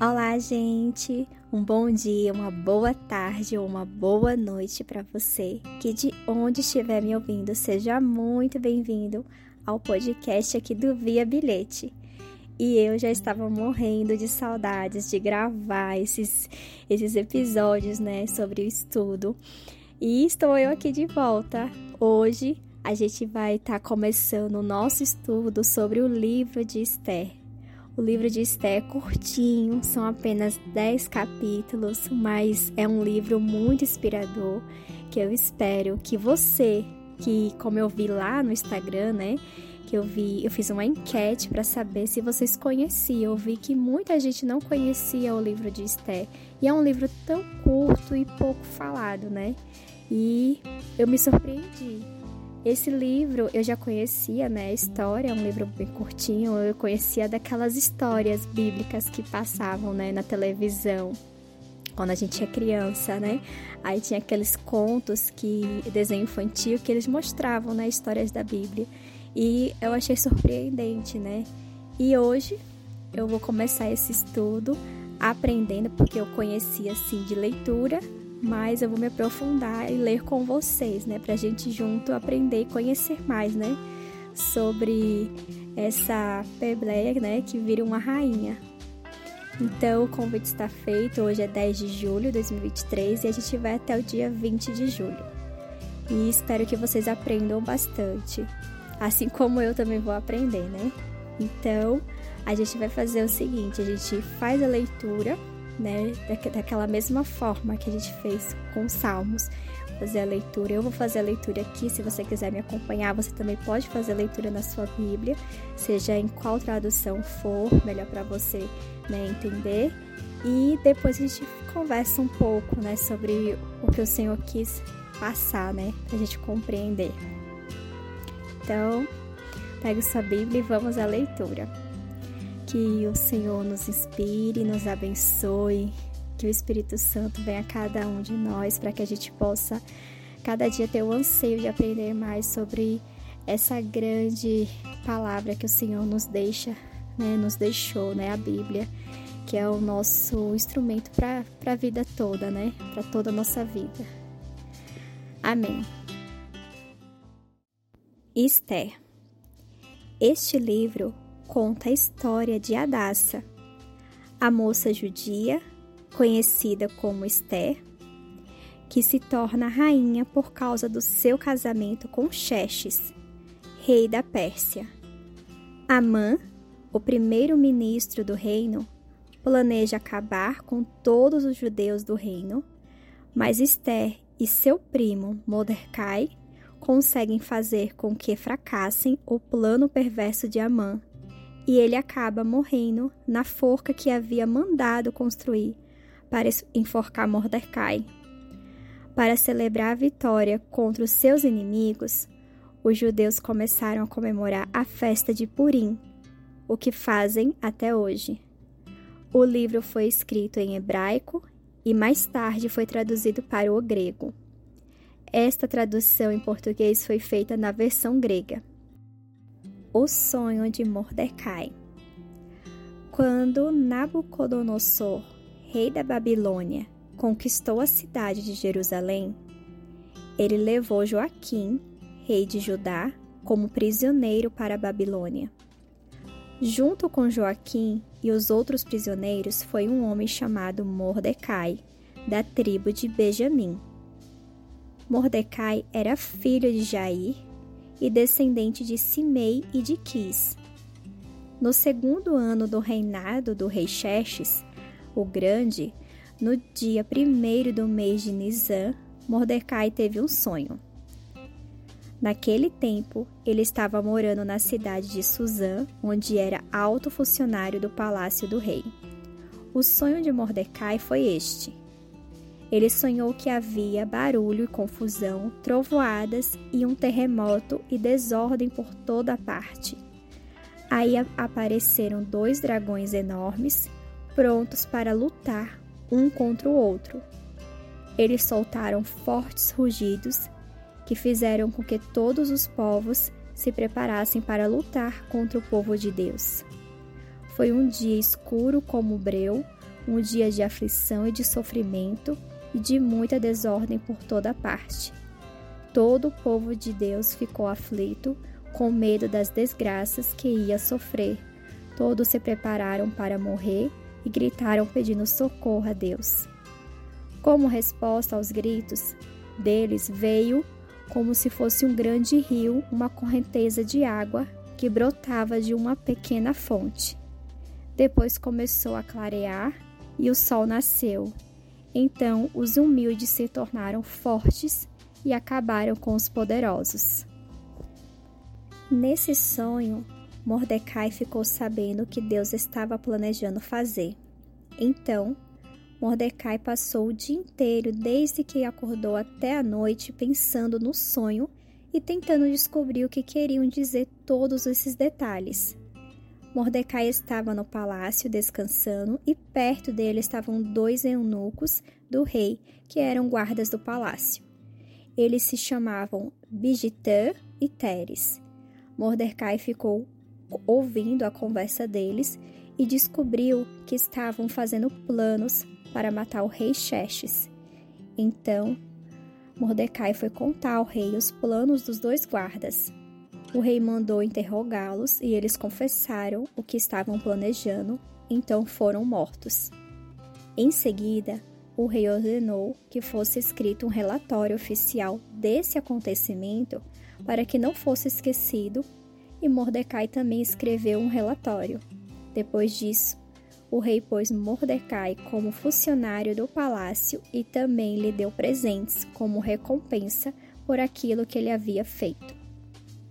Olá, gente! Um bom dia, uma boa tarde ou uma boa noite para você que de onde estiver me ouvindo, seja muito bem-vindo ao podcast aqui do Via Bilhete. E eu já estava morrendo de saudades de gravar esses, esses episódios, né, sobre o estudo. E estou eu aqui de volta. Hoje a gente vai estar tá começando o nosso estudo sobre o livro de Esther. O livro de Esté é curtinho, são apenas 10 capítulos, mas é um livro muito inspirador que eu espero que você, que como eu vi lá no Instagram, né, que eu vi, eu fiz uma enquete para saber se vocês conheciam. Eu vi que muita gente não conhecia o livro de Esté. E é um livro tão curto e pouco falado, né? E eu me surpreendi esse livro eu já conhecia, né? A história é um livro bem curtinho. Eu conhecia daquelas histórias bíblicas que passavam, né, na televisão quando a gente é criança, né? Aí tinha aqueles contos que desenho infantil que eles mostravam, né, histórias da Bíblia. E eu achei surpreendente, né? E hoje eu vou começar esse estudo aprendendo porque eu conhecia assim de leitura, mas eu vou me aprofundar e ler com vocês, né, para a gente junto aprender e conhecer mais, né, sobre essa Pebleia, né, que vira uma rainha. Então, o convite está feito. Hoje é 10 de julho de 2023 e a gente vai até o dia 20 de julho. E espero que vocês aprendam bastante, assim como eu também vou aprender, né? Então, a gente vai fazer o seguinte: a gente faz a leitura né? Daquela mesma forma que a gente fez com os salmos. Fazer a leitura. Eu vou fazer a leitura aqui. Se você quiser me acompanhar, você também pode fazer a leitura na sua Bíblia, seja em qual tradução for, melhor para você né, entender. E depois a gente conversa um pouco, né, sobre o que o Senhor quis passar, né, para a gente compreender. Então, pegue sua Bíblia e vamos à leitura. Que o Senhor nos inspire, nos abençoe, que o Espírito Santo venha a cada um de nós para que a gente possa cada dia ter o anseio de aprender mais sobre essa grande palavra que o Senhor nos deixa, né, nos deixou, né, a Bíblia, que é o nosso instrumento para a vida toda, né, para toda a nossa vida. Amém. Esther. Este livro conta a história de Adassa, a moça judia, conhecida como Esther, que se torna rainha por causa do seu casamento com Xerxes, rei da Pérsia. Amã, o primeiro-ministro do reino, planeja acabar com todos os judeus do reino, mas Esther e seu primo Mordecai conseguem fazer com que fracassem o plano perverso de Amã e ele acaba morrendo na forca que havia mandado construir para enforcar Mordecai. Para celebrar a vitória contra os seus inimigos, os judeus começaram a comemorar a festa de Purim, o que fazem até hoje. O livro foi escrito em hebraico e mais tarde foi traduzido para o grego. Esta tradução em português foi feita na versão grega. O sonho de Mordecai. Quando Nabucodonosor, rei da Babilônia, conquistou a cidade de Jerusalém, ele levou Joaquim, rei de Judá, como prisioneiro para a Babilônia. Junto com Joaquim e os outros prisioneiros foi um homem chamado Mordecai, da tribo de Benjamim. Mordecai era filho de Jair, e descendente de Simei e de Quis. No segundo ano do reinado do rei Xerxes, o Grande, no dia primeiro do mês de Nisan, Mordecai teve um sonho. Naquele tempo, ele estava morando na cidade de Suzã, onde era alto funcionário do palácio do rei. O sonho de Mordecai foi este: ele sonhou que havia barulho e confusão, trovoadas e um terremoto e desordem por toda a parte. Aí apareceram dois dragões enormes, prontos para lutar um contra o outro. Eles soltaram fortes rugidos que fizeram com que todos os povos se preparassem para lutar contra o povo de Deus. Foi um dia escuro como o breu, um dia de aflição e de sofrimento e de muita desordem por toda parte. Todo o povo de Deus ficou aflito, com medo das desgraças que ia sofrer. Todos se prepararam para morrer e gritaram pedindo socorro a Deus. Como resposta aos gritos deles, veio, como se fosse um grande rio, uma correnteza de água que brotava de uma pequena fonte. Depois começou a clarear e o sol nasceu. Então os humildes se tornaram fortes e acabaram com os poderosos. Nesse sonho, Mordecai ficou sabendo o que Deus estava planejando fazer. Então, Mordecai passou o dia inteiro, desde que acordou até a noite, pensando no sonho e tentando descobrir o que queriam dizer todos esses detalhes. Mordecai estava no palácio descansando e perto dele estavam dois eunucos do rei, que eram guardas do palácio. Eles se chamavam Bigitã e Teres. Mordecai ficou ouvindo a conversa deles e descobriu que estavam fazendo planos para matar o rei Xerxes. Então, Mordecai foi contar ao rei os planos dos dois guardas. O rei mandou interrogá-los e eles confessaram o que estavam planejando, então foram mortos. Em seguida, o rei ordenou que fosse escrito um relatório oficial desse acontecimento para que não fosse esquecido, e Mordecai também escreveu um relatório. Depois disso, o rei pôs Mordecai como funcionário do palácio e também lhe deu presentes como recompensa por aquilo que ele havia feito.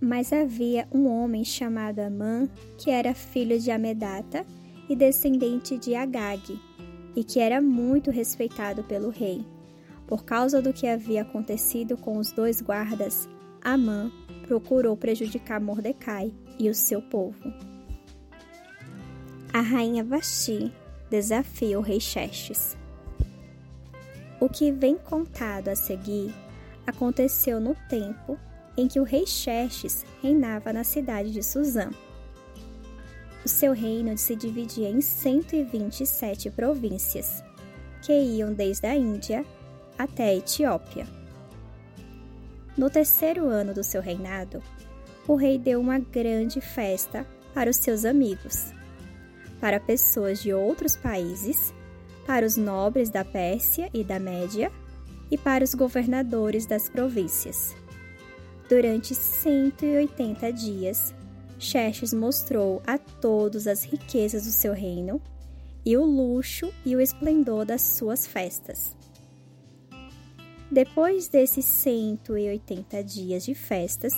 Mas havia um homem chamado Amã, que era filho de Amedata e descendente de Agag, e que era muito respeitado pelo rei. Por causa do que havia acontecido com os dois guardas, Amã procurou prejudicar Mordecai e o seu povo. A rainha Vasti desafia o rei Xerxes. O que vem contado a seguir aconteceu no tempo em que o rei Xerxes reinava na cidade de Suzã. O seu reino se dividia em 127 províncias, que iam desde a Índia até a Etiópia. No terceiro ano do seu reinado, o rei deu uma grande festa para os seus amigos para pessoas de outros países, para os nobres da Pérsia e da Média e para os governadores das províncias. Durante 180 dias, Xerxes mostrou a todos as riquezas do seu reino e o luxo e o esplendor das suas festas. Depois desses 180 dias de festas,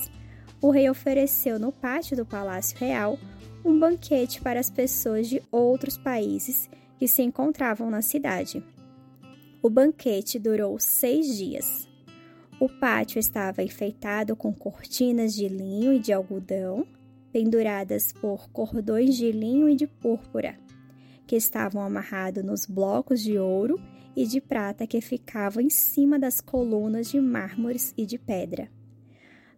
o rei ofereceu no pátio do Palácio Real um banquete para as pessoas de outros países que se encontravam na cidade. O banquete durou seis dias. O pátio estava enfeitado com cortinas de linho e de algodão, penduradas por cordões de linho e de púrpura, que estavam amarrados nos blocos de ouro e de prata que ficavam em cima das colunas de mármores e de pedra.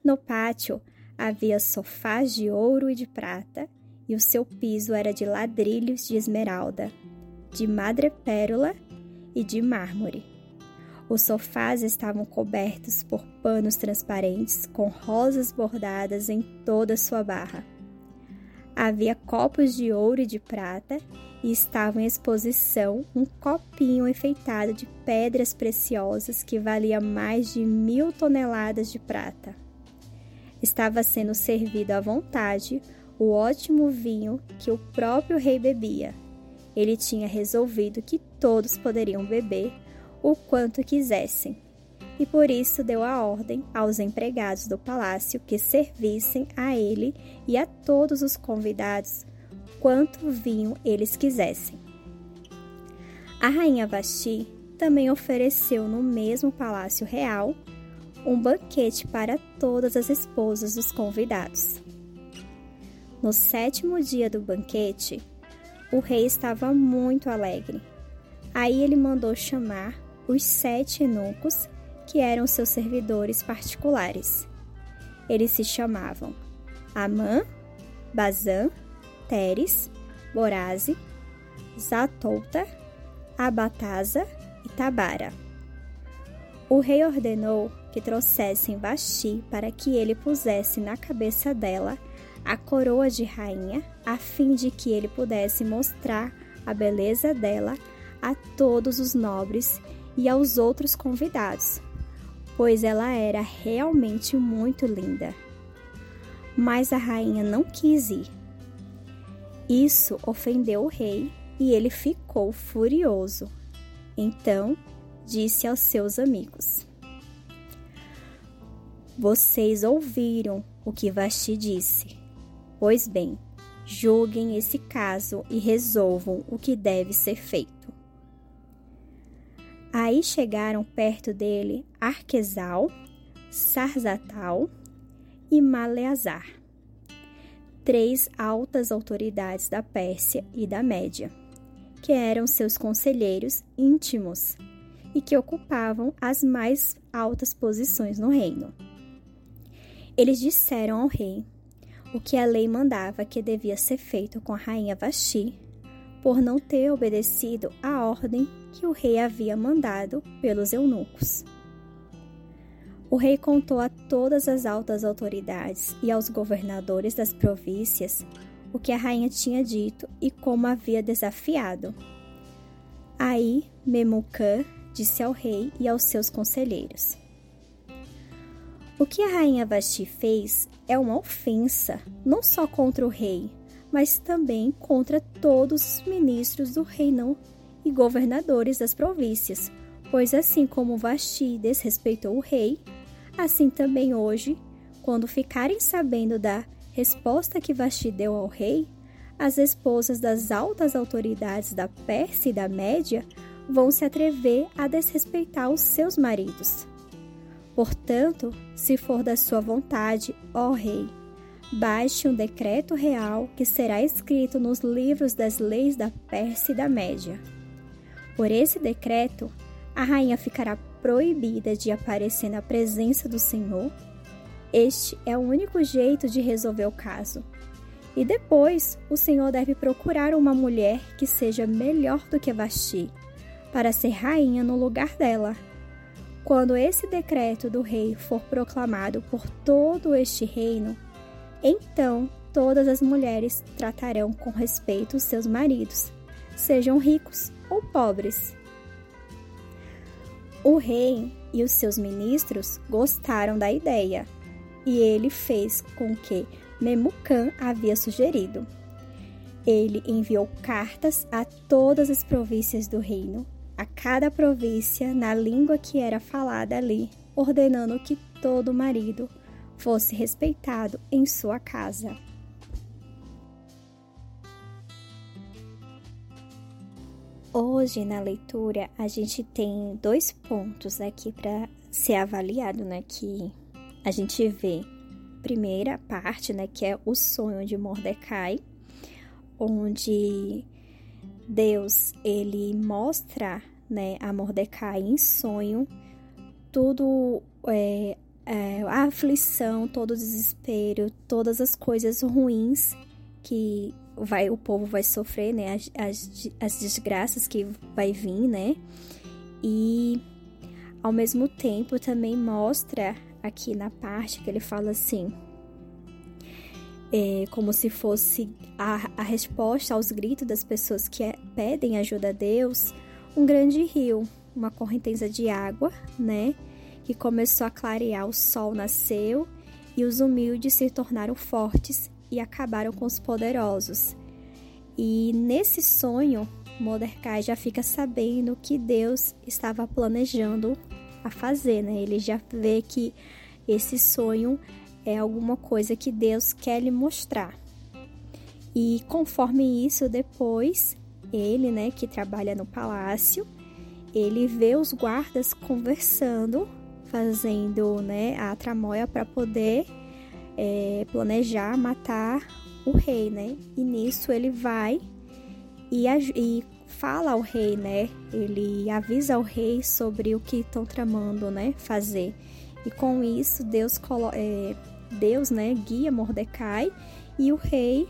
No pátio havia sofás de ouro e de prata e o seu piso era de ladrilhos de esmeralda, de madrepérola e de mármore. Os sofás estavam cobertos por panos transparentes com rosas bordadas em toda sua barra. Havia copos de ouro e de prata e estava em exposição um copinho enfeitado de pedras preciosas que valia mais de mil toneladas de prata. Estava sendo servido à vontade o ótimo vinho que o próprio rei bebia. Ele tinha resolvido que todos poderiam beber o quanto quisessem, e por isso deu a ordem aos empregados do palácio que servissem a ele e a todos os convidados quanto vinho eles quisessem. A rainha Vasti também ofereceu no mesmo palácio real um banquete para todas as esposas dos convidados. No sétimo dia do banquete, o rei estava muito alegre. Aí ele mandou chamar os sete eunucos, que eram seus servidores particulares. Eles se chamavam Amã, Bazã, Teres, Boraze, Zatouta, Abatasa e Tabara. O rei ordenou que trouxessem Vasti para que ele pusesse na cabeça dela a coroa de rainha, a fim de que ele pudesse mostrar a beleza dela a todos os nobres e aos outros convidados, pois ela era realmente muito linda. Mas a rainha não quis ir. Isso ofendeu o rei e ele ficou furioso. Então disse aos seus amigos: Vocês ouviram o que Vasti disse. Pois bem, julguem esse caso e resolvam o que deve ser feito. Aí chegaram perto dele Arquesal, Sarzatal e Maleazar, três altas autoridades da Pérsia e da Média, que eram seus conselheiros íntimos e que ocupavam as mais altas posições no reino. Eles disseram ao rei o que a lei mandava que devia ser feito com a rainha Vasti, por não ter obedecido a ordem que o rei havia mandado pelos eunucos. O rei contou a todas as altas autoridades e aos governadores das províncias o que a rainha tinha dito e como havia desafiado. Aí Memucã disse ao rei e aos seus conselheiros: o que a rainha Vasti fez é uma ofensa, não só contra o rei, mas também contra todos os ministros do reino e governadores das províncias, pois assim como Vasti desrespeitou o rei, assim também hoje, quando ficarem sabendo da resposta que Vasti deu ao rei, as esposas das altas autoridades da Pérsia e da Média vão se atrever a desrespeitar os seus maridos. Portanto, se for da sua vontade, ó Rei, baixe um decreto real que será escrito nos livros das leis da Pérsia e da Média. Por esse decreto, a rainha ficará proibida de aparecer na presença do Senhor. Este é o único jeito de resolver o caso. E depois, o Senhor deve procurar uma mulher que seja melhor do que Vasti, para ser rainha no lugar dela quando esse decreto do rei for proclamado por todo este reino, então todas as mulheres tratarão com respeito os seus maridos, sejam ricos ou pobres. O rei e os seus ministros gostaram da ideia, e ele fez com que Memucan havia sugerido. Ele enviou cartas a todas as províncias do reino a cada província na língua que era falada ali, ordenando que todo marido fosse respeitado em sua casa. Hoje na leitura a gente tem dois pontos aqui para ser avaliado, né? Que a gente vê primeira parte, né? Que é o sonho de Mordecai, onde Deus ele mostra né, a Mordecai em sonho tudo é, é, a aflição, todo o desespero, todas as coisas ruins que vai o povo vai sofrer, né, as, as, as desgraças que vai vir, né, e ao mesmo tempo também mostra aqui na parte que ele fala assim é, como se fosse a, a resposta aos gritos das pessoas que é, pedem ajuda a Deus, um grande rio, uma correnteza de água, né? Que começou a clarear, o sol nasceu e os humildes se tornaram fortes e acabaram com os poderosos. E nesse sonho, Mordecai já fica sabendo que Deus estava planejando a fazer, né? Ele já vê que esse sonho é alguma coisa que Deus quer lhe mostrar. E conforme isso, depois, ele, né, que trabalha no palácio, ele vê os guardas conversando, fazendo, né, a tramóia para poder é, planejar matar o rei, né? E nisso ele vai e, e fala ao rei, né? Ele avisa ao rei sobre o que estão tramando, né? Fazer. E com isso Deus é, Deus, né, guia Mordecai e o rei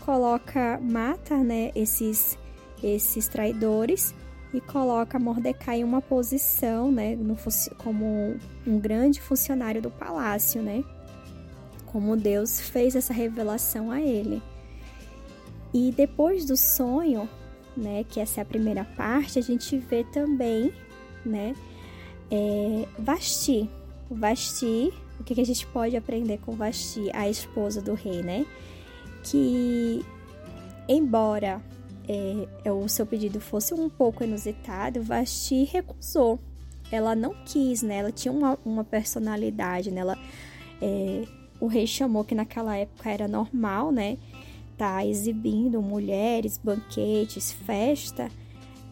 coloca, mata, né, esses esses traidores e coloca Mordecai em uma posição, né, no, como um grande funcionário do palácio, né? Como Deus fez essa revelação a ele. E depois do sonho, né, que essa é a primeira parte, a gente vê também, né, é, Vasti. Vasti, o que, que a gente pode aprender com Vasti, a esposa do rei, né? Que, embora é, é, o seu pedido fosse um pouco inusitado, Vasti recusou. Ela não quis, né? Ela tinha uma, uma personalidade, né? Ela, é, o rei chamou que naquela época era normal, né? Tá exibindo mulheres, banquetes, festa.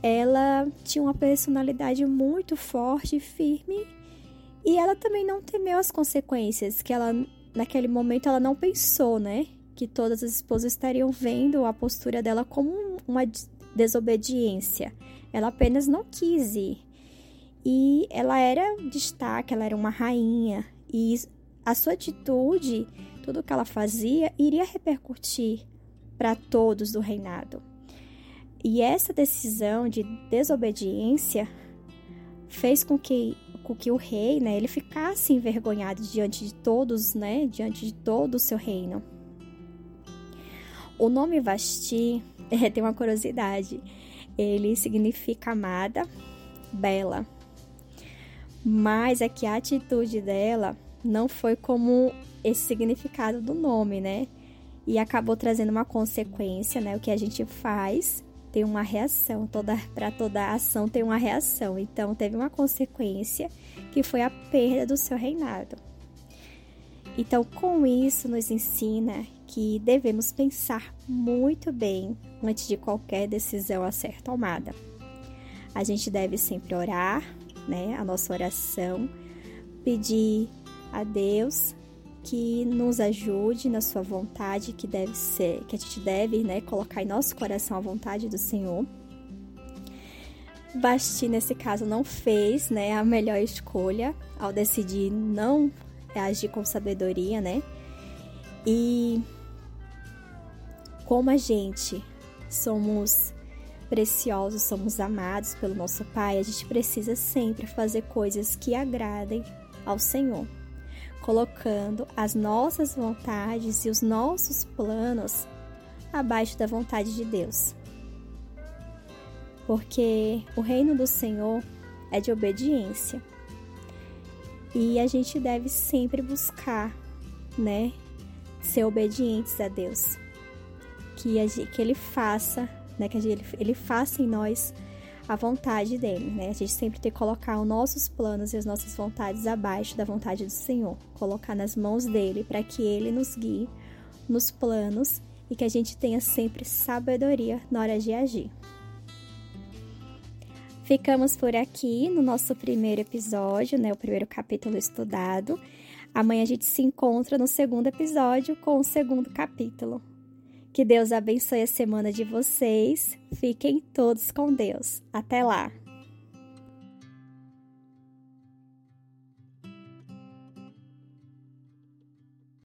Ela tinha uma personalidade muito forte e firme e ela também não temeu as consequências, que ela naquele momento ela não pensou, né? que todas as esposas estariam vendo a postura dela como uma desobediência. Ela apenas não quis ir. E ela era destaque, ela era uma rainha. E a sua atitude, tudo que ela fazia, iria repercutir para todos do reinado. E essa decisão de desobediência fez com que, com que o rei, né, ele ficasse envergonhado diante de todos, né, diante de todo o seu reino. O nome Vasti é, tem uma curiosidade. Ele significa amada, bela. Mas é que a atitude dela não foi como esse significado do nome, né? E acabou trazendo uma consequência, né? O que a gente faz tem uma reação, toda para toda ação tem uma reação. Então teve uma consequência que foi a perda do seu reinado. Então, com isso nos ensina que devemos pensar muito bem antes de qualquer decisão a ser tomada. A gente deve sempre orar, né? A nossa oração, pedir a Deus que nos ajude na sua vontade, que deve ser, que a gente deve, né, colocar em nosso coração a vontade do Senhor. Basti, nesse caso, não fez, né, a melhor escolha ao decidir não agir com sabedoria, né? E como a gente somos preciosos, somos amados pelo nosso Pai, a gente precisa sempre fazer coisas que agradem ao Senhor, colocando as nossas vontades e os nossos planos abaixo da vontade de Deus. Porque o reino do Senhor é de obediência. E a gente deve sempre buscar, né, ser obedientes a Deus que, que ele faça, né, que ele faça em nós a vontade dele, né? A gente sempre tem que colocar os nossos planos e as nossas vontades abaixo da vontade do Senhor, colocar nas mãos dele para que ele nos guie nos planos e que a gente tenha sempre sabedoria na hora de agir. Ficamos por aqui no nosso primeiro episódio, né, o primeiro capítulo estudado. Amanhã a gente se encontra no segundo episódio com o segundo capítulo. Que Deus abençoe a semana de vocês. Fiquem todos com Deus. Até lá!